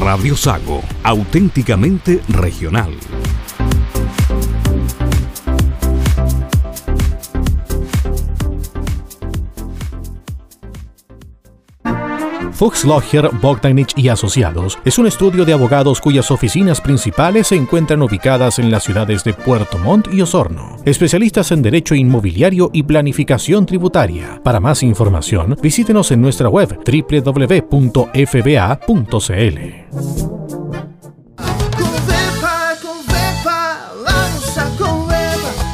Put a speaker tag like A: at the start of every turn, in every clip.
A: Radio Sago, auténticamente regional.
B: Fuchs Logger, Bogdanich y Asociados es un estudio de abogados cuyas oficinas principales se encuentran ubicadas en las ciudades de Puerto Montt y Osorno. Especialistas en derecho inmobiliario y planificación tributaria. Para más información, visítenos en nuestra web www.fba.cl.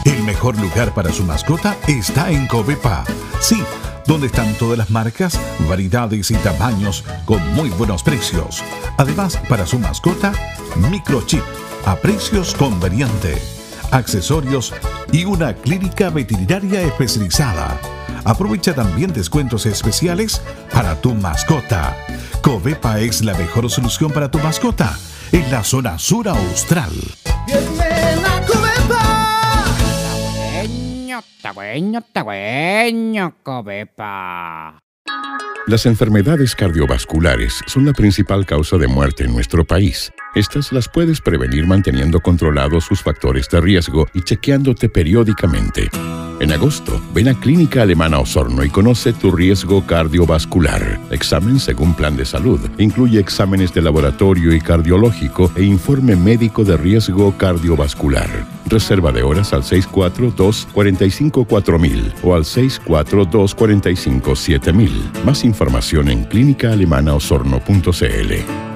C: El mejor lugar para su mascota está en Covepa. Sí donde están todas las marcas, variedades y tamaños con muy buenos precios. Además, para su mascota, microchip a precios conveniente, accesorios y una clínica veterinaria especializada. Aprovecha también descuentos especiales para tu mascota. Covepa es la mejor solución para tu mascota en la zona sur austral.
D: Las enfermedades cardiovasculares son la principal causa de muerte en nuestro país. Estas las puedes prevenir manteniendo controlados sus factores de riesgo y chequeándote periódicamente. En agosto, ven a Clínica Alemana Osorno y conoce tu riesgo cardiovascular. Examen según plan de salud. Incluye exámenes de laboratorio y cardiológico e informe médico de riesgo cardiovascular. Reserva de horas al 642-454000 o al 642-457000. Más información en clínicaalemanaosorno.cl.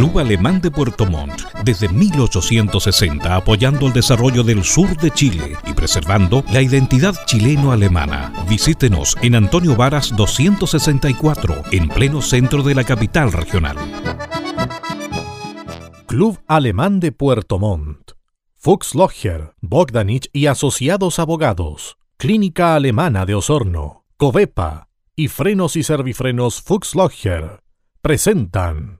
A: Club Alemán de Puerto Montt, desde 1860 apoyando el desarrollo del sur de Chile y preservando la identidad chileno-alemana. Visítenos en Antonio Varas 264, en pleno centro de la capital regional.
B: Club Alemán de Puerto Montt. Fuchs Logger, Bogdanich y Asociados Abogados. Clínica Alemana de Osorno. Covepa y Frenos y Servifrenos Fuchs Logger presentan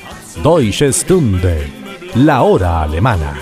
B: Deutsche Stunde, la hora alemana.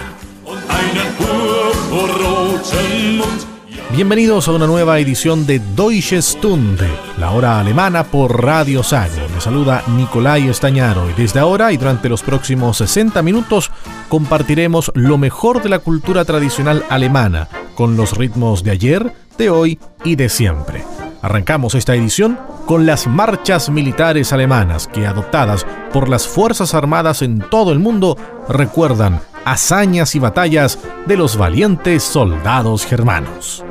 B: Bienvenidos a una nueva edición de Deutsche Stunde, la hora alemana por Radio Sago. Me saluda Nicolai Estañaro y desde ahora y durante los próximos 60 minutos compartiremos lo mejor de la cultura tradicional alemana con los ritmos de ayer, de hoy y de siempre. Arrancamos esta edición con las marchas militares alemanas que, adoptadas por las Fuerzas Armadas en todo el mundo, recuerdan hazañas y batallas de los valientes soldados germanos.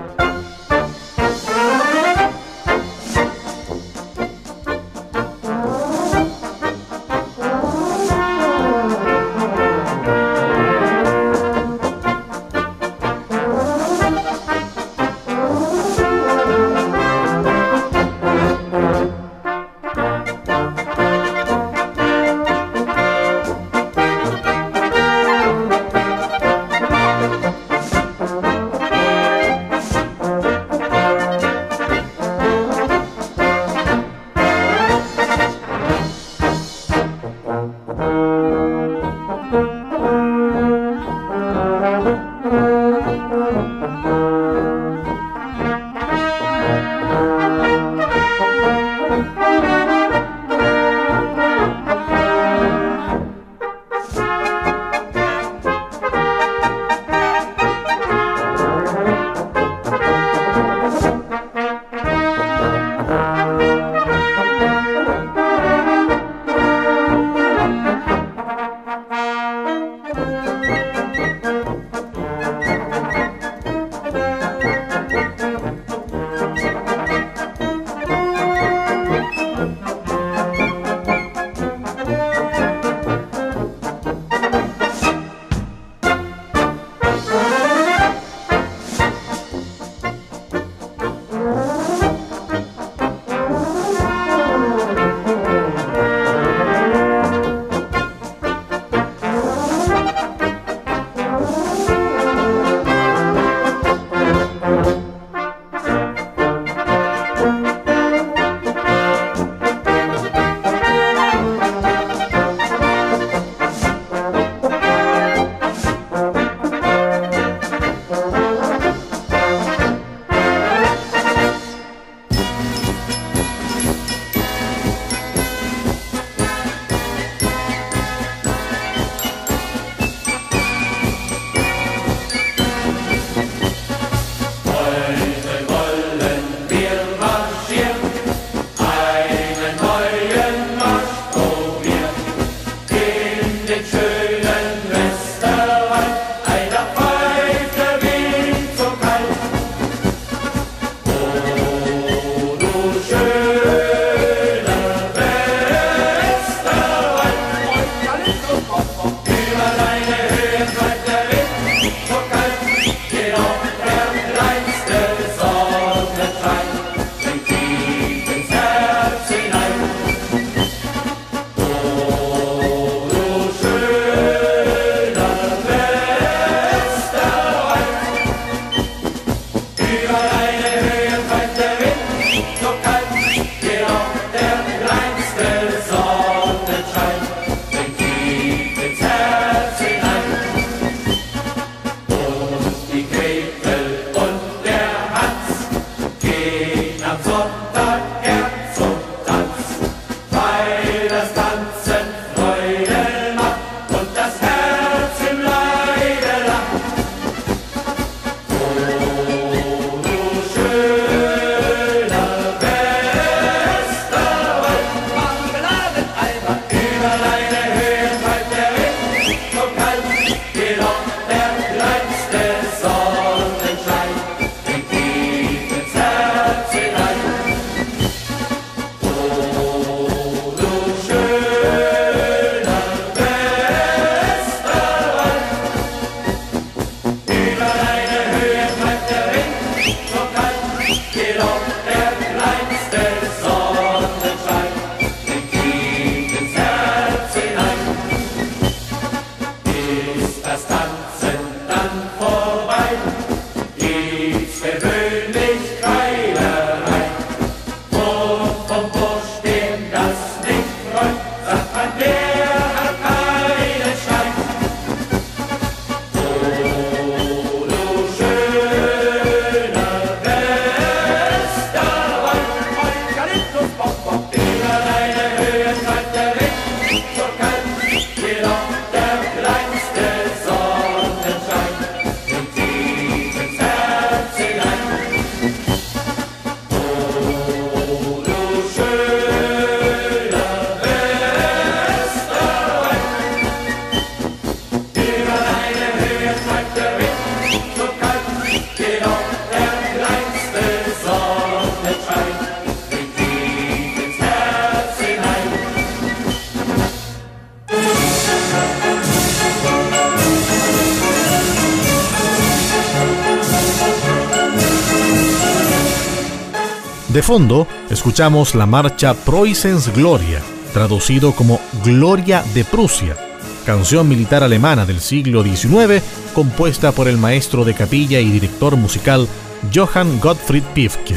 B: Fondo, escuchamos la marcha Preußens Gloria, traducido como Gloria de Prusia, canción militar alemana del siglo XIX compuesta por el maestro de capilla y director musical Johann Gottfried Pifke.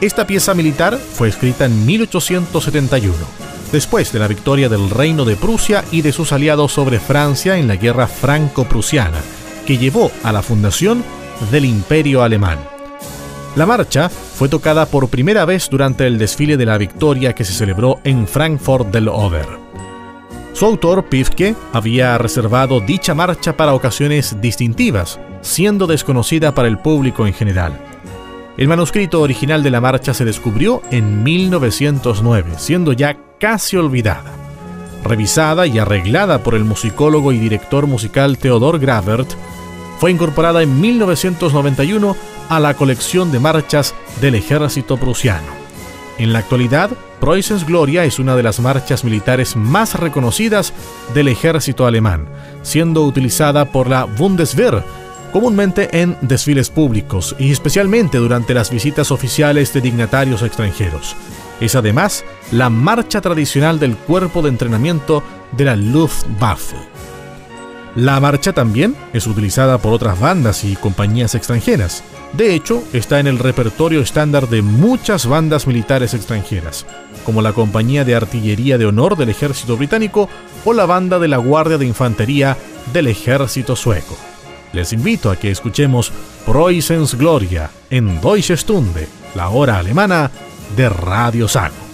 B: Esta pieza militar fue escrita en 1871, después de la victoria del Reino de Prusia y de sus aliados sobre Francia en la Guerra Franco-Prusiana, que llevó a la fundación del Imperio Alemán. La marcha fue tocada por primera vez durante el desfile de la victoria que se celebró en Frankfurt del Oder. Su autor, Pifke, había reservado dicha marcha para ocasiones distintivas, siendo desconocida para el público en general. El manuscrito original de la marcha se descubrió en 1909, siendo ya casi olvidada. revisada y arreglada por el musicólogo y director musical Theodor Gravert, fue incorporada en 1991 a la colección de marchas del ejército prusiano. En la actualidad, Preußens Gloria es una de las marchas militares más reconocidas del ejército alemán, siendo utilizada por la Bundeswehr comúnmente en desfiles públicos y especialmente durante las visitas oficiales de dignatarios extranjeros. Es además la marcha tradicional del cuerpo de entrenamiento de la Luftwaffe. La marcha también es utilizada por otras bandas y compañías extranjeras. De hecho, está en el repertorio estándar de muchas bandas militares extranjeras, como la Compañía de Artillería de Honor del Ejército Británico o la Banda de la Guardia de Infantería del Ejército Sueco. Les invito a que escuchemos Preußens Gloria en Deutsche Stunde, la hora alemana de Radio Sago.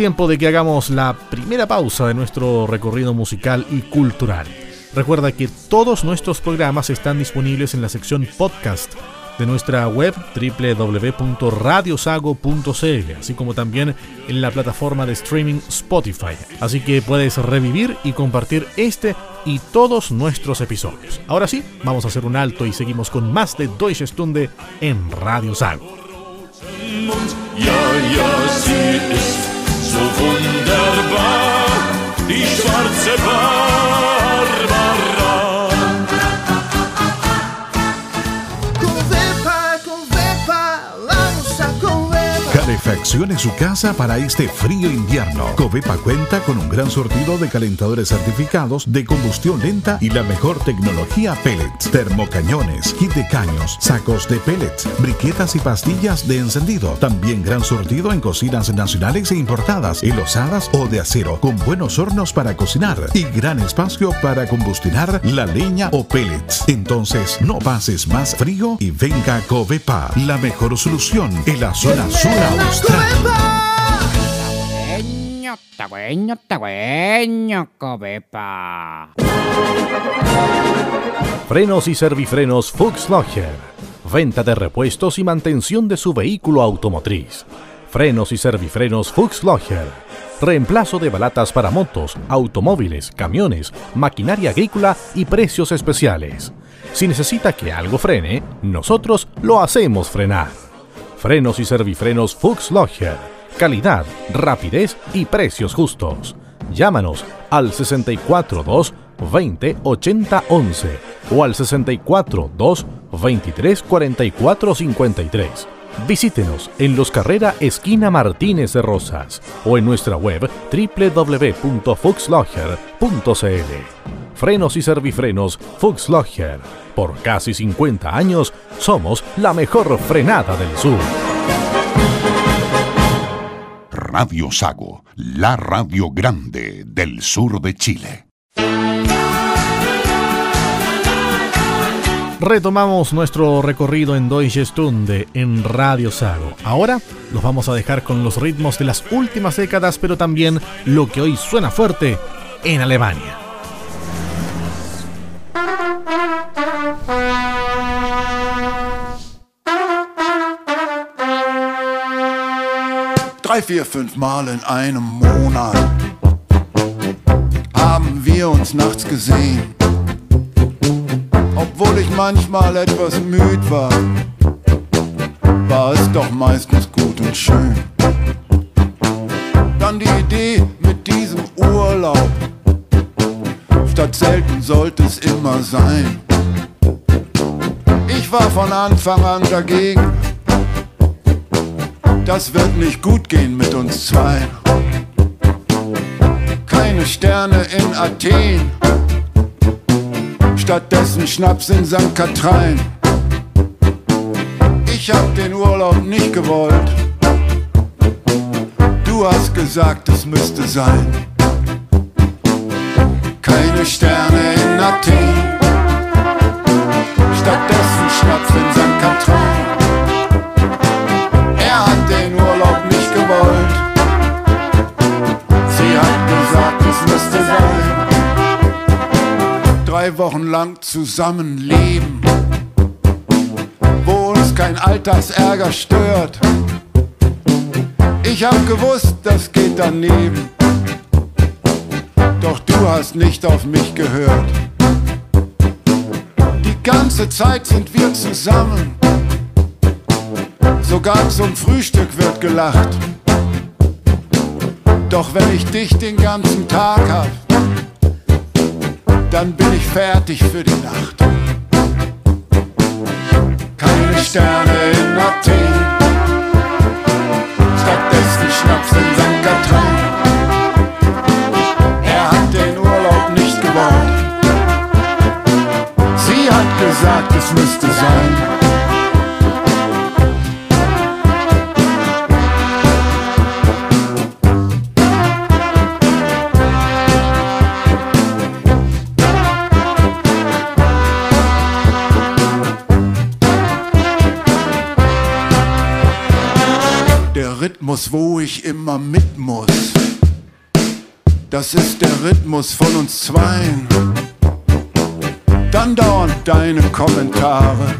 B: Tiempo de que hagamos la primera pausa de nuestro recorrido musical y cultural. Recuerda que todos nuestros programas están disponibles en la sección podcast de nuestra web www.radiosago.cl, así como también en la plataforma de streaming Spotify. Así que puedes revivir y compartir este y todos nuestros episodios. Ahora sí, vamos a hacer un alto y seguimos con más de Deutsche Stunde en Radio Sago. wunderbar, die schwarze Bahn.
C: Calefaccione su casa para este frío invierno. Covepa cuenta con un gran surtido de calentadores certificados de combustión lenta y la mejor tecnología pellets, termocañones, kit de caños, sacos de pellets, briquetas y pastillas de encendido. También gran surtido en cocinas nacionales e importadas, enlosadas o de acero, con buenos hornos para cocinar y gran espacio para combustionar la leña o pellets. Entonces, no pases más frío y venga Covepa, la mejor solución en la zona sur
B: Frenos y servifrenos Fuchs Logger. Venta de repuestos y mantención de su vehículo automotriz. Frenos y servifrenos Fuchs Logger. Reemplazo de balatas para motos, automóviles, camiones, maquinaria agrícola y precios especiales. Si necesita que algo frene, nosotros lo hacemos frenar. Frenos y servifrenos Fuchs Logger. Calidad, rapidez y precios justos. Llámanos al 642 20 80 11 o al 642 23 44 53. Visítenos en Los Carrera Esquina Martínez de Rosas o en nuestra web www.fuxlogger.cl. Frenos y servifrenos Fuchs Logger. Por casi 50 años somos la mejor frenada del sur.
C: Radio Sago, la radio grande del sur de Chile.
B: Retomamos nuestro recorrido en Deutsche Stunde en Radio Sago. Ahora los vamos a dejar con los ritmos de las últimas décadas, pero también lo que hoy suena fuerte en Alemania.
E: drei, vier, fünf Mal in einem Monat haben wir uns nachts gesehen. Obwohl ich manchmal etwas müd war, war es doch meistens gut und schön. Dann die Idee mit diesem Urlaub, statt selten sollte es immer sein. Ich war von Anfang an dagegen das wird nicht gut gehen mit uns zwei. Keine Sterne in Athen, stattdessen Schnaps in St. Katrein. Ich hab den Urlaub nicht gewollt. Du hast gesagt, es müsste sein. Keine Sterne Wochen lang zusammenleben, wo uns kein Alltagsärger stört. Ich hab gewusst, das geht daneben, doch du hast nicht auf mich gehört. Die ganze Zeit sind wir zusammen, sogar zum Frühstück wird gelacht. Doch wenn ich dich den ganzen Tag hab, dann bin ich fertig für die Nacht. Keine Sterne in Athen, stattdessen Schnaps in St. Katrin. Er hat den Urlaub nicht gewollt. Sie hat gesagt, es müsste sein. Rhythmus, wo ich immer mit muss. Das ist der Rhythmus von uns zweien. Dann dauern deine Kommentare.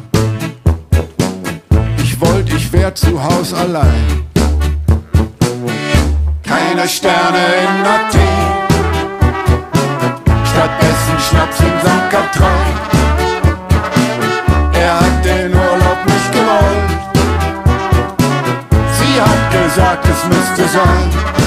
E: Ich wollt, ich wär zu Haus allein. Keine Sterne in Athen. Stattdessen Schnaps in St. Katrin.
F: is our Christmas design.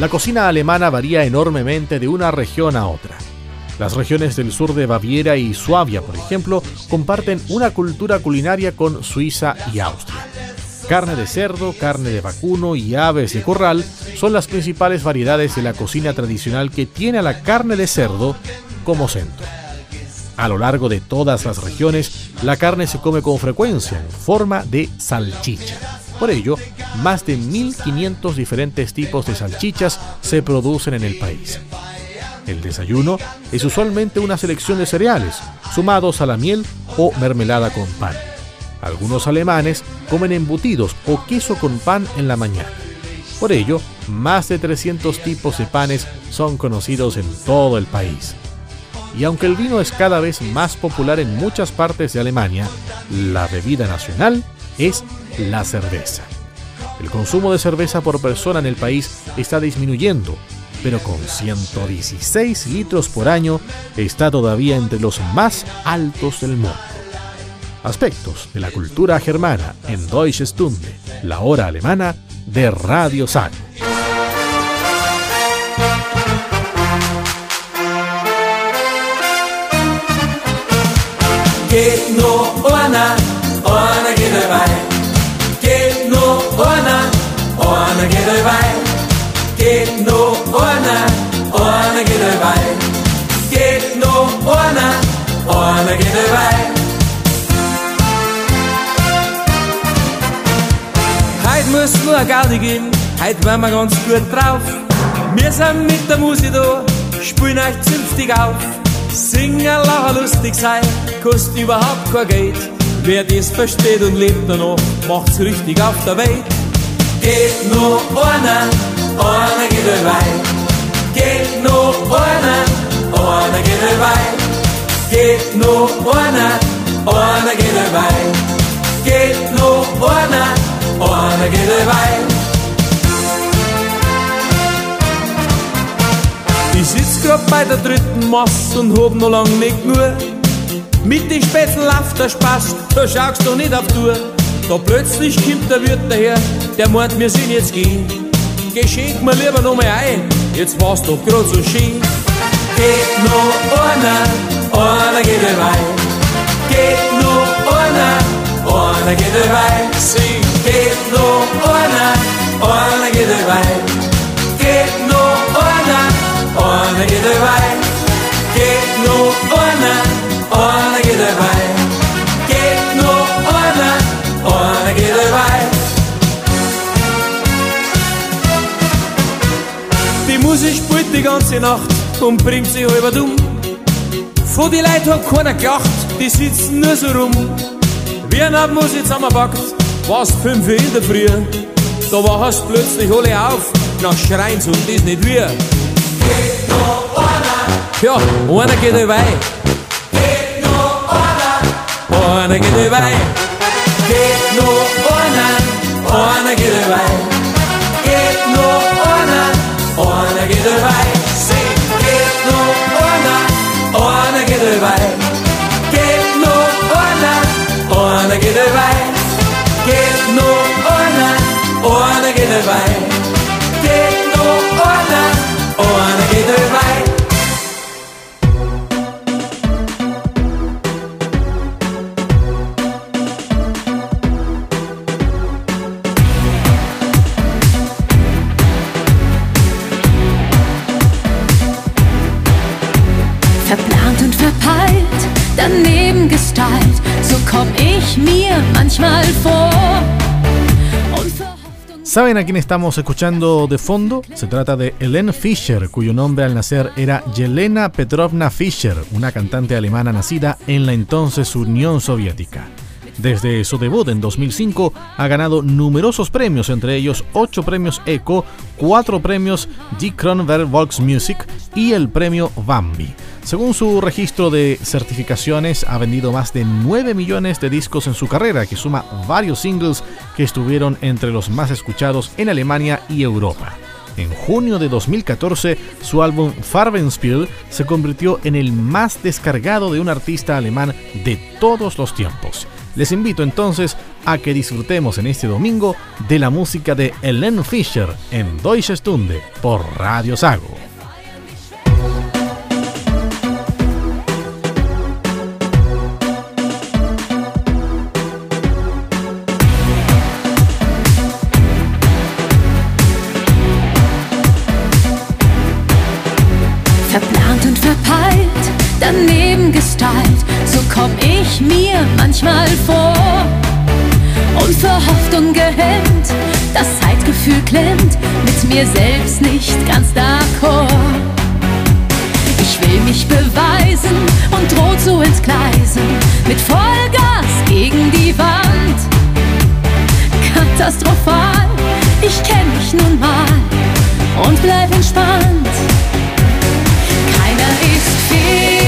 B: La cocina alemana varía enormemente de una región a otra. Las regiones del sur de Baviera y Suabia, por ejemplo, comparten una cultura culinaria con Suiza y Austria. Carne de cerdo, carne de vacuno y aves de corral son las principales variedades de la cocina tradicional que tiene a la carne de cerdo como centro. A lo largo de todas las regiones, la carne se come con frecuencia en forma de salchicha. Por ello, más de 1.500 diferentes tipos de salchichas se producen en el país. El desayuno es usualmente una selección de cereales, sumados a la miel o mermelada con pan. Algunos alemanes comen embutidos o queso con pan en la mañana. Por ello, más de 300 tipos de panes son conocidos en todo el país. Y aunque el vino es cada vez más popular en muchas partes de Alemania, la bebida nacional es la cerveza. El consumo de cerveza por persona en el país está disminuyendo, pero con 116 litros por año está todavía entre los más altos del mundo. Aspectos de la cultura germana en Deutsche Stunde, la hora alemana de Radio San.
G: Geht nur einer, einer away. Get no ona, ona get away. Get no ona, ona get away. Get no ona, ona get away. Heute muss nur eine Gaudi gehen, heute wär ma ganz gut drauf. Wir sind mit der Musik da, spielen euch zünftig auf. Singen, lachen, lustig sein, kost überhaupt kein Geld. Wer das versteht und lebt noch, macht's richtig auf der Welt. Geht nur einer, einer geht dabei. Geht nur einer, einer geht dabei. Geht nur einer, einer geht dabei. Geht nur einer, einer geht dabei. Ich sitz grad bei der dritten Mass und hab noch lang nicht nur. Mit den Spätzen läuft der Spaß, da schaust du nicht auf Tour. Da plötzlich kommt der Wirt daher, der meint, wir sind jetzt gehen. Geh, schenk mir lieber noch mal ein, jetzt war's doch grad so schön. Geht noch einer, einer geht dabei. Geht noch einer, einer geht dabei. Sing, geht noch einer, einer geht dabei. Geht noch einer, einer geht dabei. Geht noch einer, einer geht dabei. Geht noch einer, einer geht dabei. Die Musik spielt die ganze Nacht und bringt sie halber dumm. Von die Leuten hat keiner gelacht, die sitzen nur so rum. Wie ein Abmusik zusammenpackt, war's fünf Uhr in der Früh. Da wachst plötzlich alle auf, nach Schreins und das nicht wir. Geht noch einer. Ja, einer geht dabei. Årene gider vei Get nå årene Årene gider vei Get nå årene
H: Årene gider vei daneben gestylt, so komm ich manchmal vor.
B: ¿Saben a quién estamos escuchando de fondo? Se trata de Helene Fischer, cuyo nombre al nacer era Yelena Petrovna Fischer, una cantante alemana nacida en la entonces Unión Soviética. Desde su debut en 2005 ha ganado numerosos premios, entre ellos 8 premios ECO, 4 premios Die Kronberg Volksmusik y el premio Bambi. Según su registro de certificaciones, ha vendido más de 9 millones de discos en su carrera, que suma varios singles que estuvieron entre los más escuchados en Alemania y Europa. En junio de 2014, su álbum Farbenspiel se convirtió en el más descargado de un artista alemán de todos los tiempos. Les invito entonces a que disfrutemos en este domingo de la música de Helene Fischer en Deutsche Stunde por Radio Sago.
H: Manchmal vor. Und vor Hoffnung gehemmt, das Zeitgefühl klemmt, mit mir selbst nicht ganz d'accord. Ich will mich beweisen und droh zu entgleisen, mit Vollgas gegen die Wand. katastrophal. Ich kenn mich nun mal und bleib entspannt. Keiner ist fehlerfrei.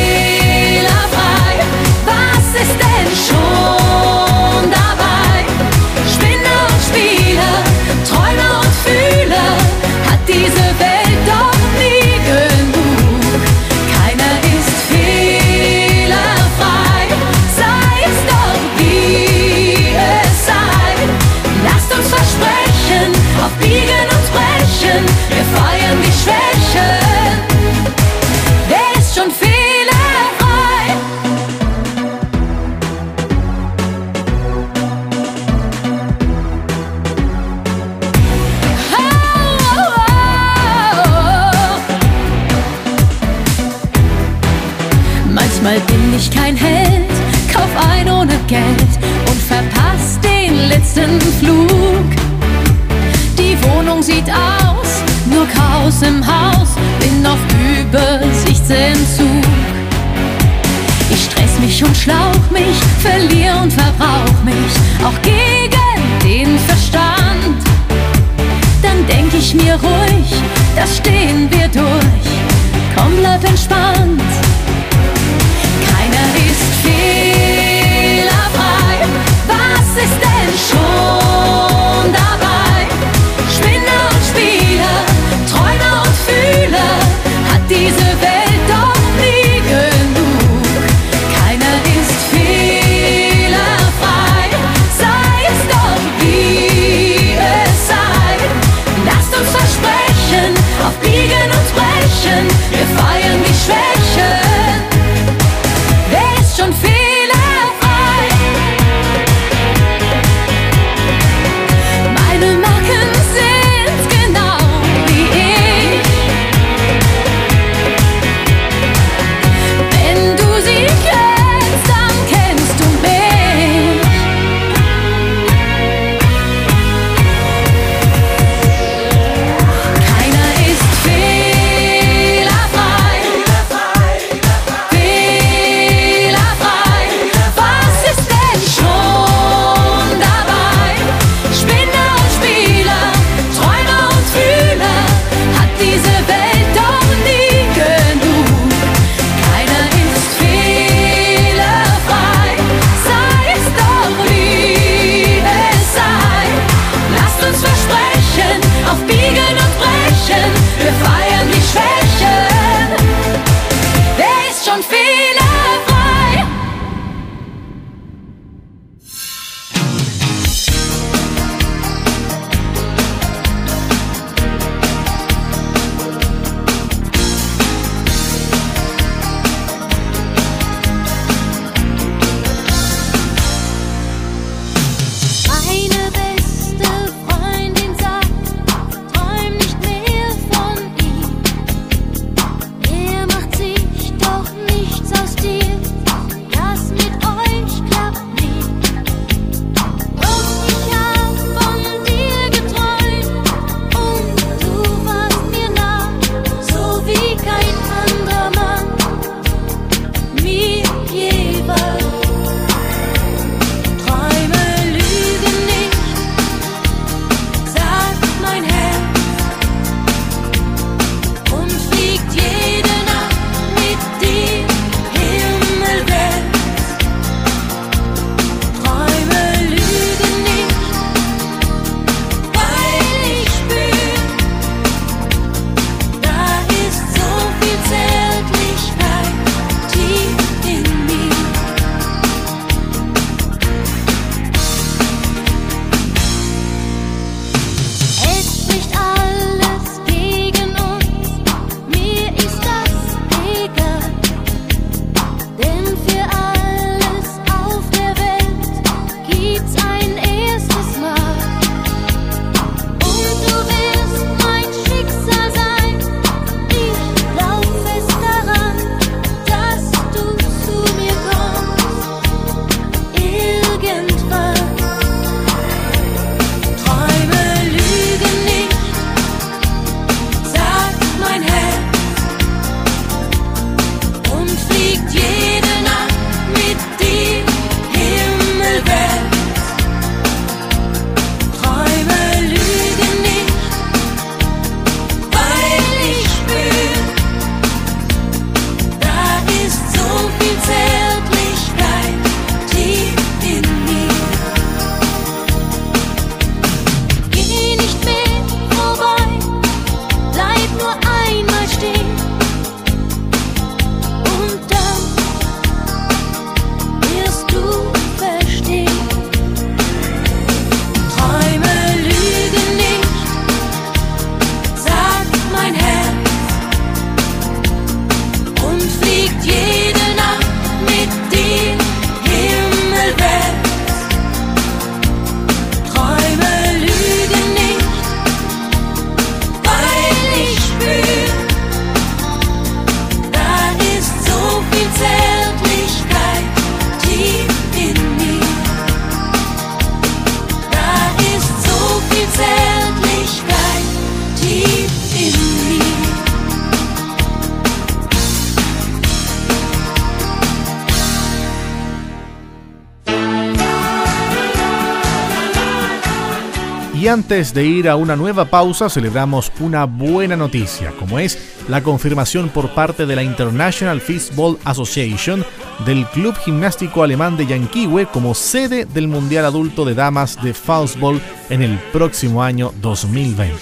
B: Antes de ir a una nueva pausa, celebramos una buena noticia, como es la confirmación por parte de la International Fistball Association del Club Gimnástico Alemán de Yanquiwe como sede del Mundial Adulto de Damas de Faustball en el próximo año 2020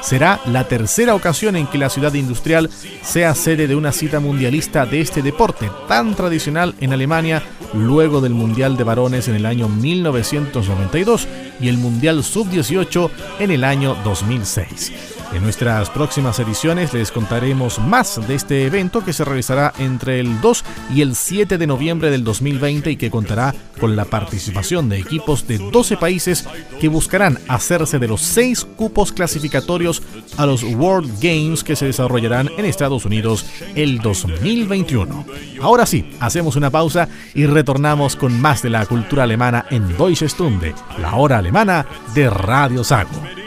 B: será la tercera ocasión en que la ciudad industrial sea sede de una cita mundialista de este deporte tan tradicional en Alemania luego del Mundial de Varones en el año 1992 y el Mundial Sub-18 en el año 2006. En nuestras próximas ediciones les contaremos más de este evento que se realizará entre el 2 y el 7 de noviembre del 2020 y que contará con la participación de equipos de 12 países que buscarán hacerse de los seis cupos clasificatorios a los World Games que se desarrollarán en Estados Unidos el 2021. Ahora sí, hacemos una pausa y retornamos con más de la cultura alemana en Deutsche Stunde, la hora alemana de Radio Sago.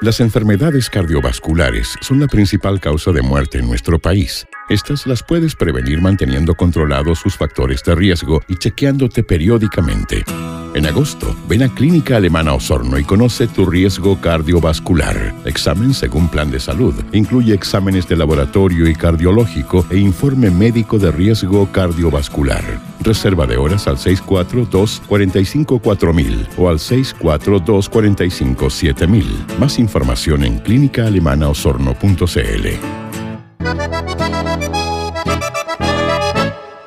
D: Las enfermedades cardiovasculares son la principal causa de muerte en nuestro país. Estas las puedes prevenir manteniendo controlados sus factores de riesgo y chequeándote periódicamente. En agosto, ven a Clínica Alemana Osorno y conoce tu riesgo cardiovascular. Examen según plan de salud. Incluye exámenes de laboratorio y cardiológico e informe médico de riesgo cardiovascular. Reserva de horas al 642-454000 o al 642-457000. Más información en clínicaalemanaosorno.cl.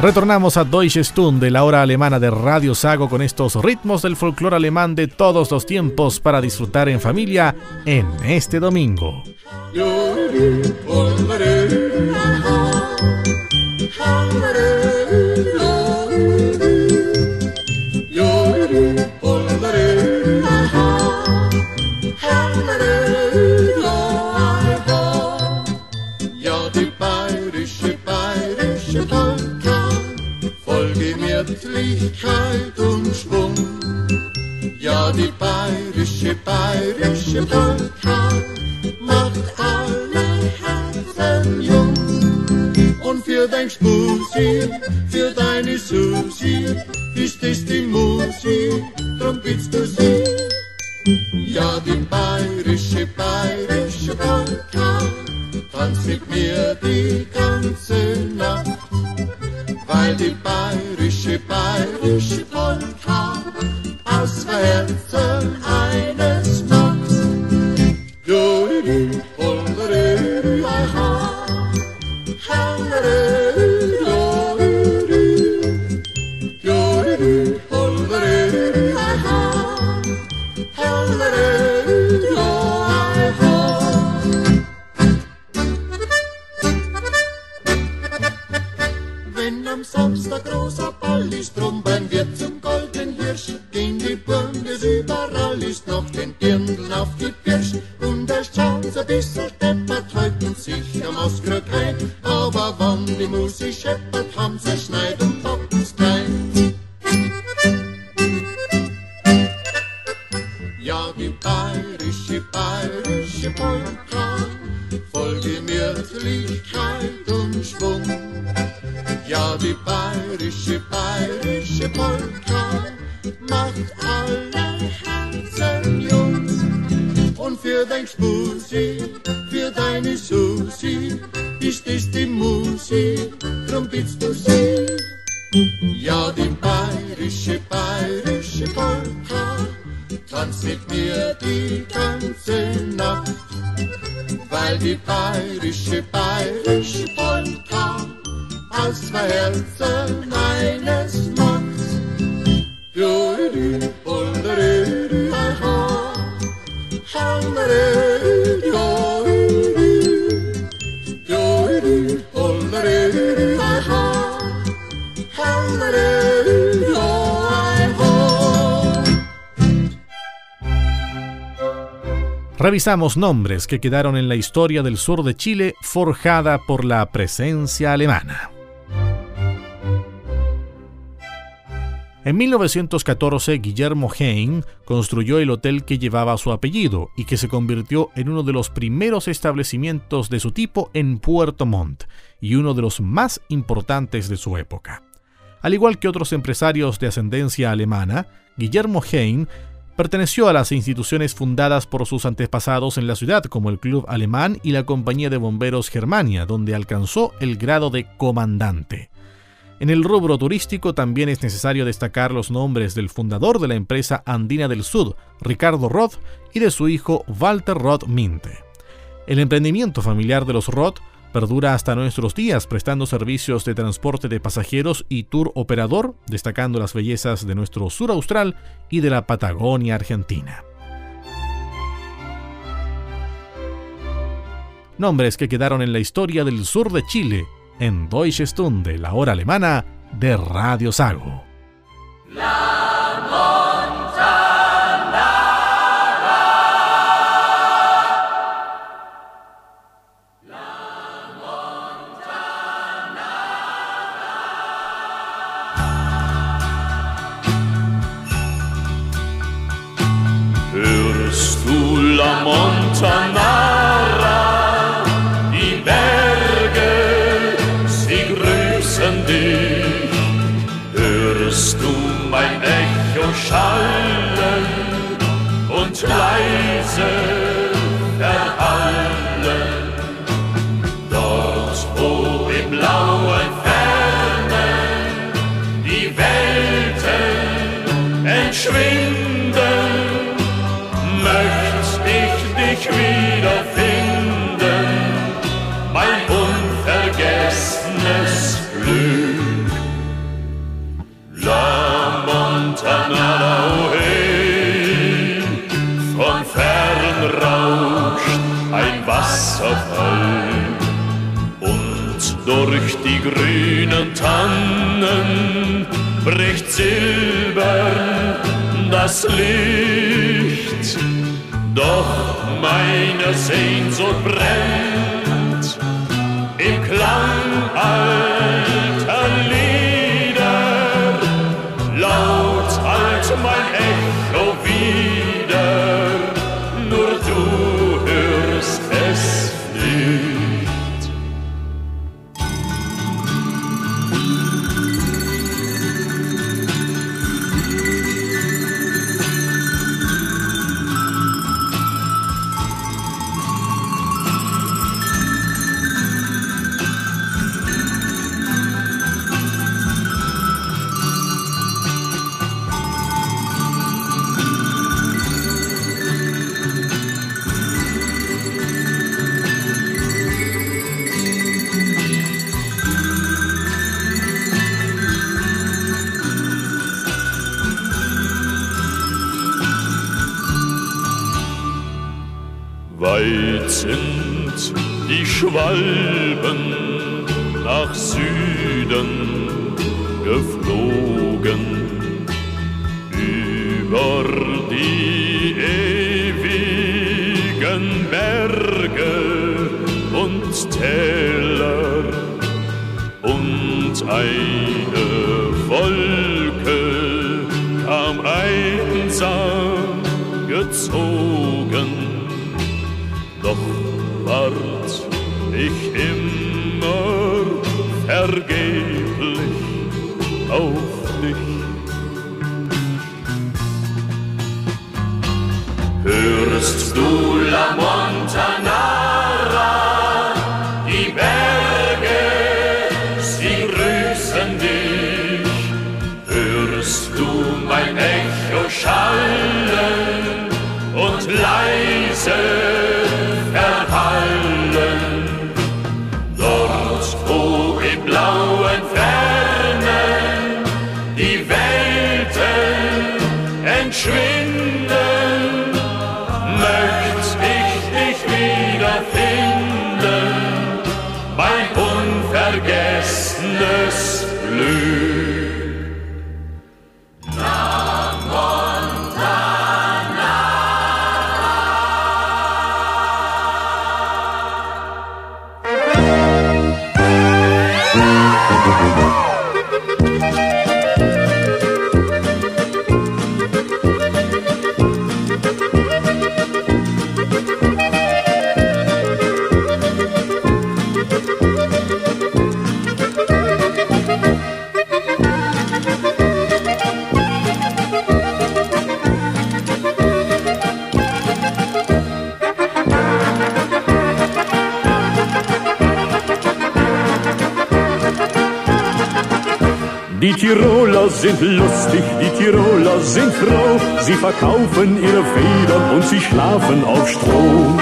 B: Retornamos a Deutsche Stunde, la hora alemana de Radio Sago, con estos ritmos del folclore alemán de todos los tiempos para disfrutar en familia en este domingo.
I: Tanzt mit mir die ganze Nacht, weil die bayerische, bayerische Polka aus zwei Herzen eines macht. Jodi,
B: Revisamos nombres que quedaron en la historia del sur de Chile forjada por la presencia alemana. En 1914, Guillermo Hein construyó el hotel que llevaba su apellido y que se convirtió en uno de los primeros establecimientos de su tipo en Puerto Montt y uno de los más importantes de su época. Al igual que otros empresarios de ascendencia alemana, Guillermo Hein perteneció a las instituciones fundadas por sus antepasados en la ciudad, como el Club Alemán y la Compañía de Bomberos Germania, donde alcanzó el grado de comandante. En el rubro turístico también es necesario destacar los nombres del fundador de la empresa Andina del Sud, Ricardo Roth, y de su hijo Walter Roth Minte. El emprendimiento familiar de los Roth perdura hasta nuestros días prestando servicios de transporte de pasajeros y tour operador, destacando las bellezas de nuestro sur austral y de la Patagonia argentina. Nombres que quedaron en la historia del sur de Chile en Deutsche Stunde, la hora alemana de Radio Sago.
J: Hörst la durch die grünen Tannen bricht silbern das Licht. Doch meine Sehnsucht brennt im Klang alter Schwalben nach Süden geflogen, über die ewigen Berge und Täler und eine Wolke vergeblich Die Tiroler sind lustig, die Tiroler sind froh. Sie verkaufen ihre Federn und sie schlafen auf Stroh.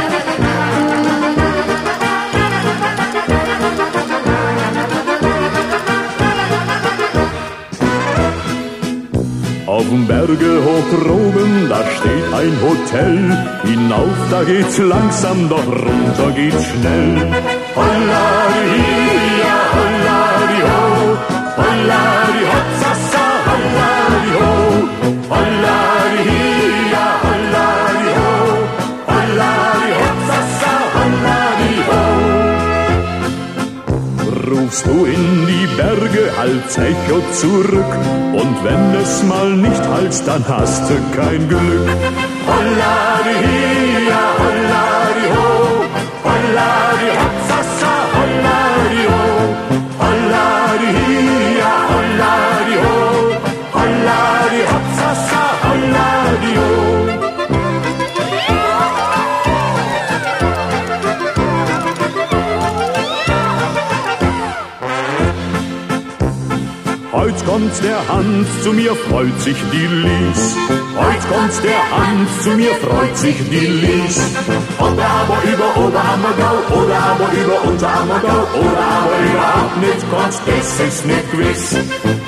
J: Auf dem Berge hoch droben, da steht ein Hotel. Hinauf, da geht's langsam, doch runter geht's schnell. Holla, die, als Echo zurück. Und wenn es mal nicht halt, dann hast du kein Glück. Holla, die, kommt der Hans zu mir, freut sich die Lies. Heut kommt der Hans zu mir, freut sich die Lies. Ob er aber über Oberammergau oder aber über Unterammergau oder aber überhaupt nicht kommt, das ist nicht gewiss.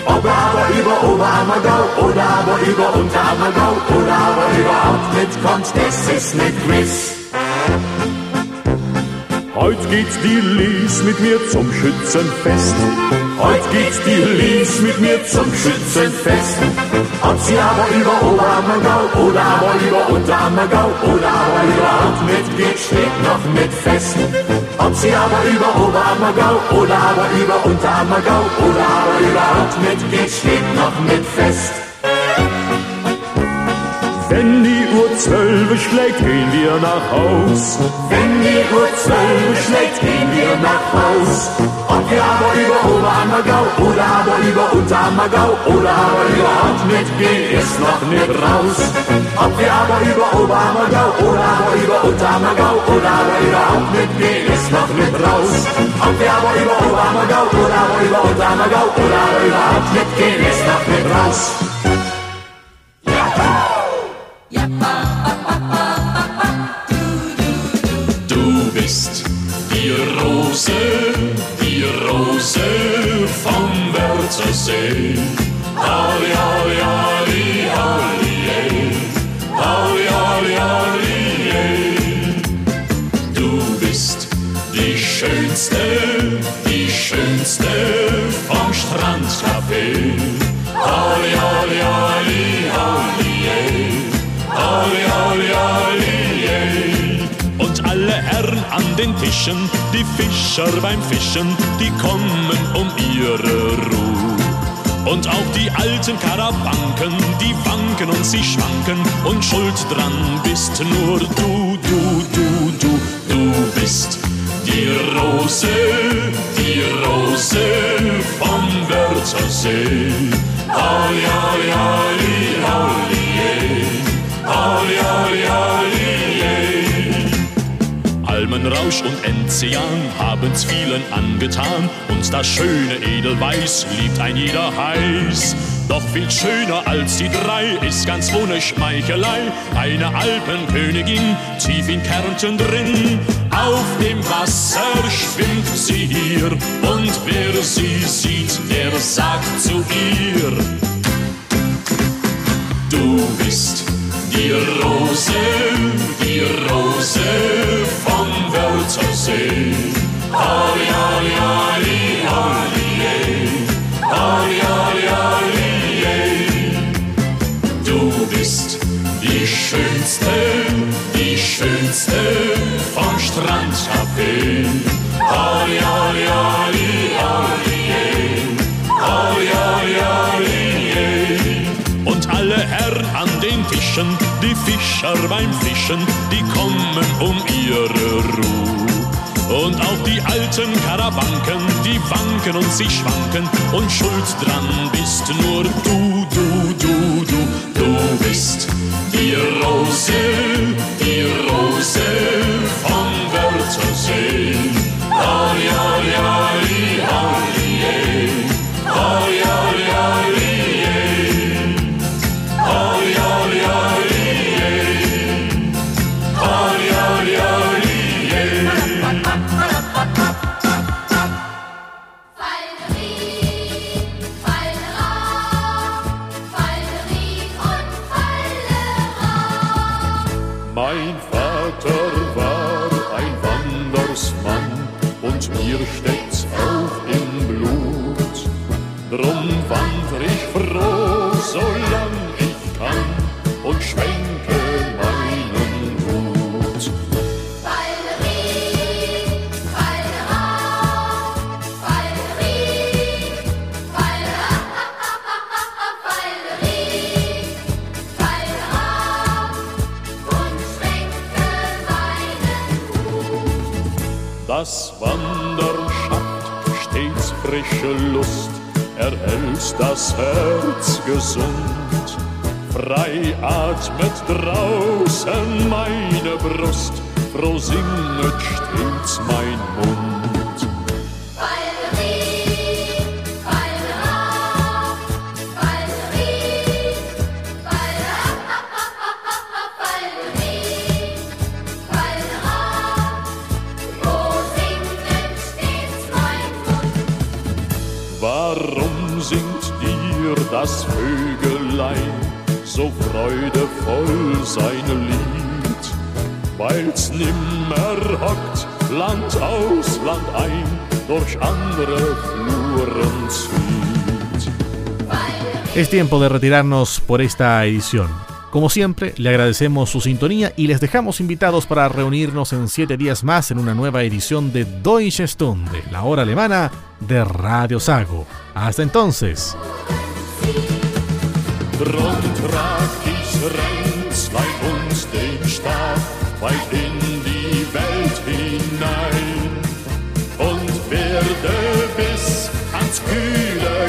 J: Ob er aber über Oberammergau oder aber über Unterammergau oder aber überhaupt nicht kommt, das ist nicht gewiss. Heut geht die Lies mit mir zum Schützenfest. Heut geht die Lies mit mir zum Schützenfest. Ob sie aber über Oberammergau oder aber über Unterammergau oder aber überhaupt mitgeht, steht noch nicht fest. Ob sie aber über Oberammergau oder aber über Unterammergau oder aber überhaupt mitgeht, steht noch nicht fest. Wenn die zwölf schlägt, gehen wir nach Haus. Wenn die Uhr zwölf schlägt, gehen wir nach Haus. Ob wir aber über Oberammergau oder aber über Unterammergau oder aber überhaupt mitgehen, ist noch nicht raus. Ob wir aber über Oberammergau oder aber über Unterammergau oder aber überhaupt mitgehen, ist noch nicht raus. Ob wir aber über Oberammergau oder aber über Unterammergau oder aber überhaupt mitgehen, ist noch nicht raus.
K: Du bist die Rose, die Rose vom Wörthersee. Halli, halli, halli, halli, ey. halli, halli, halli, ey. Du bist die Schönste, die Schönste vom Strandcafé.
L: Tischen, die Fischer beim Fischen, die kommen um ihre Ruhe. Und auch die alten Karabanken, die wanken und sie schwanken und schuld dran bist nur du, du, du, du, du bist
K: Die Rose, die Rose vom Wörthersee. Halli, halli, halli, halli, ey. halli, halli, halli, ey.
L: Almenrausch und Enzian haben's vielen angetan und das schöne Edelweiß liebt ein jeder heiß. Doch viel schöner als die drei ist ganz ohne Schmeichelei eine Alpenkönigin tief in Kärnten drin. Auf dem Wasser schwimmt sie hier und wer sie sieht, der sagt zu ihr:
K: Du bist die Rose, die Und alle Herren an den Tischen, die
J: Fischer beim Fischen, die kommen um ihre Ruhe. Und auch die alten Karawanken, die wanken und sie schwanken, und schuld dran bist nur du, du, du, du, du bist die Rose, die Rose. Frische Lust, erhält das Herz gesund. Frei atmet draußen meine Brust, froh singet stets mein Mund. Weil's nimmer hockt, Land aus, Land ein, durch andere Fluren zieht.
B: Es tiempo de retirarnos por esta edición. Como siempre, le agradecemos su sintonía y les dejamos invitados para reunirnos en siete días más en una nueva edición de Deutsche Stunde, la hora alemana de Radio Sago. Hasta entonces.
J: Drum trag ich Ränzlein und den Stab weit in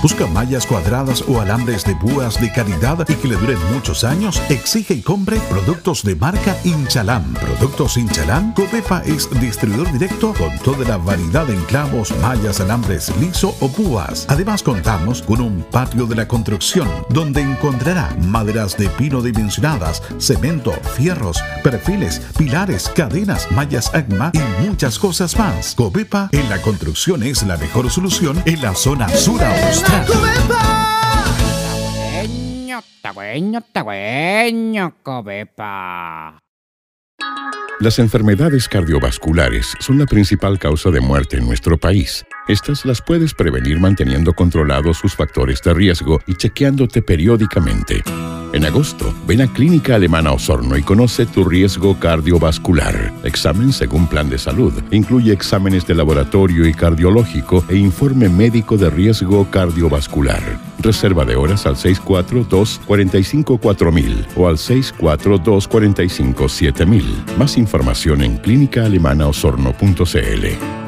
C: Busca mallas cuadradas o alambres de púas de calidad y que le duren muchos años. Exige y compre productos de marca Inchalam. Productos Inchalam. Copepa es distribuidor directo con toda la variedad de enclavos, mallas, alambres liso o púas. Además contamos con un patio de la construcción donde encontrará maderas de pino dimensionadas, cemento, fierros, perfiles, pilares, cadenas, mallas ACMA y muchas cosas más. Copepa en la construcción es la mejor solución en la zona sur austral.
D: Las enfermedades cardiovasculares son la principal causa de muerte en nuestro país. Estas las puedes prevenir manteniendo controlados sus factores de riesgo y chequeándote periódicamente. En agosto, ven a Clínica Alemana Osorno y conoce tu riesgo cardiovascular. Examen según plan de salud. Incluye exámenes de laboratorio y cardiológico e informe médico de riesgo cardiovascular. Reserva de horas al 642-454000 o al 642-457000. Más información en clínicaalemanaosorno.cl.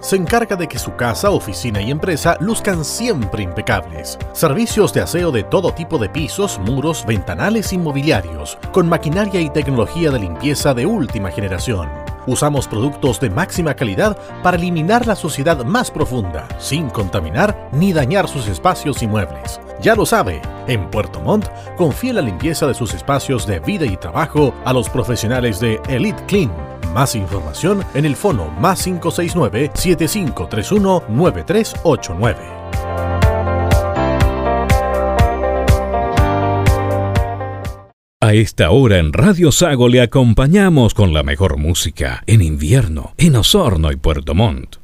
B: se encarga de que su casa, oficina y empresa luzcan siempre impecables. Servicios de aseo de todo tipo de pisos, muros, ventanales inmobiliarios, con maquinaria y tecnología de limpieza de última generación. Usamos productos de máxima calidad para eliminar la suciedad más profunda, sin contaminar ni dañar sus espacios y muebles. Ya lo sabe, en Puerto Montt confía la limpieza de sus espacios de vida y trabajo a los profesionales de Elite Clean. Más información en el fono más 569-7531-9389.
A: A esta hora en Radio Sago le acompañamos con la mejor música en invierno en Osorno y Puerto Montt.